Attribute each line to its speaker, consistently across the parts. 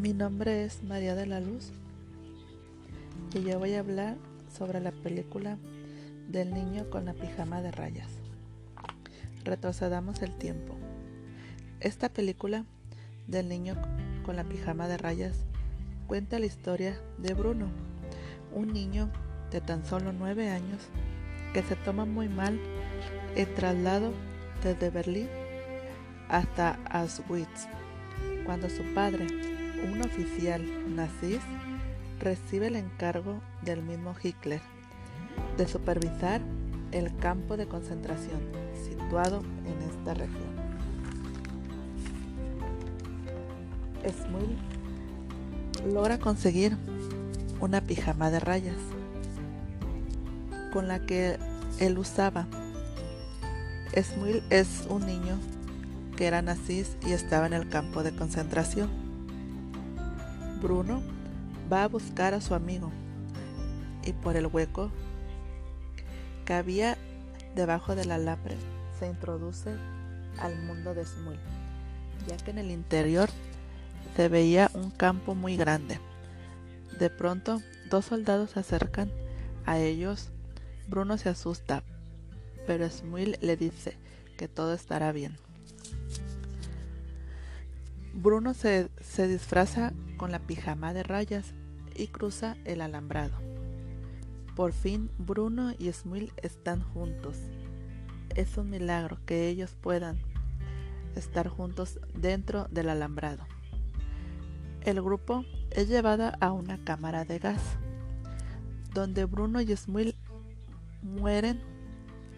Speaker 1: Mi nombre es María de la Luz y yo voy a hablar sobre la película del niño con la pijama de rayas. Retrocedamos el tiempo. Esta película del niño con la pijama de rayas cuenta la historia de Bruno, un niño de tan solo nueve años que se toma muy mal el traslado desde Berlín hasta Auschwitz, cuando su padre, un oficial nazi, recibe el encargo del mismo Hitler de supervisar el campo de concentración situado en esta región. Smil logra conseguir una pijama de rayas con la que él usaba. Smil es un niño que era nazis y estaba en el campo de concentración. Bruno va a buscar a su amigo y por el hueco que había debajo del alambre se introduce al mundo de Smul, ya que en el interior se veía un campo muy grande. De pronto, dos soldados se acercan a ellos. Bruno se asusta, pero Smul le dice que todo estará bien. Bruno se, se disfraza con la pijama de rayas y cruza el alambrado. Por fin Bruno y Smil están juntos. Es un milagro que ellos puedan estar juntos dentro del alambrado. El grupo es llevado a una cámara de gas, donde Bruno y Smil mueren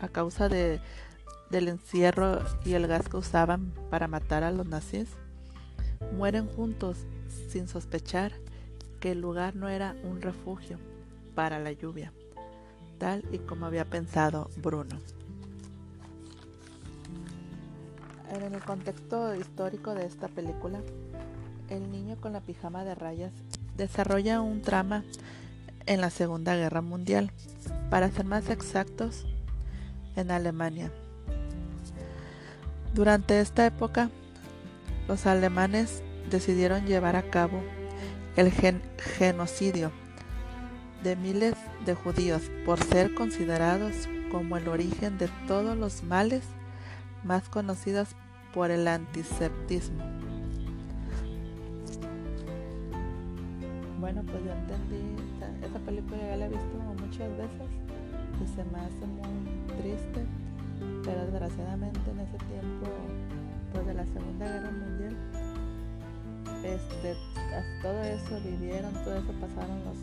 Speaker 1: a causa de, del encierro y el gas que usaban para matar a los nazis mueren juntos sin sospechar que el lugar no era un refugio para la lluvia, tal y como había pensado Bruno. En el contexto histórico de esta película, el niño con la pijama de rayas desarrolla un trama en la Segunda Guerra Mundial, para ser más exactos, en Alemania. Durante esta época, los alemanes decidieron llevar a cabo el genocidio de miles de judíos por ser considerados como el origen de todos los males más conocidos por el antiseptismo. Bueno, pues yo entendí, esta película ya la he visto muchas veces y se me hace muy triste, pero desgraciadamente en ese tiempo pues de la Segunda Guerra Mundial este, todo eso vivieron, todo eso pasaron los,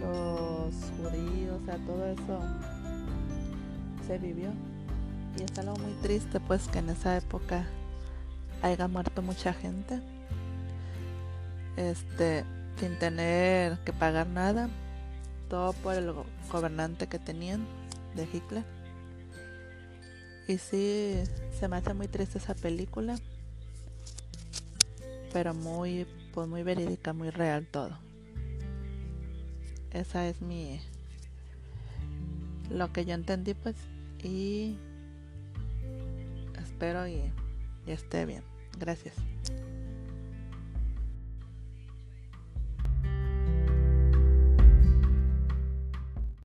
Speaker 1: los judíos, o sea, todo eso se vivió. Y es algo muy triste pues que en esa época haya muerto mucha gente. Este, sin tener que pagar nada. Todo por el gobernante que tenían de Hitler. Y sí, se me hace muy triste esa película pero muy, pues muy verídica, muy real todo. Esa es mi, lo que yo entendí pues y espero y esté bien. Gracias.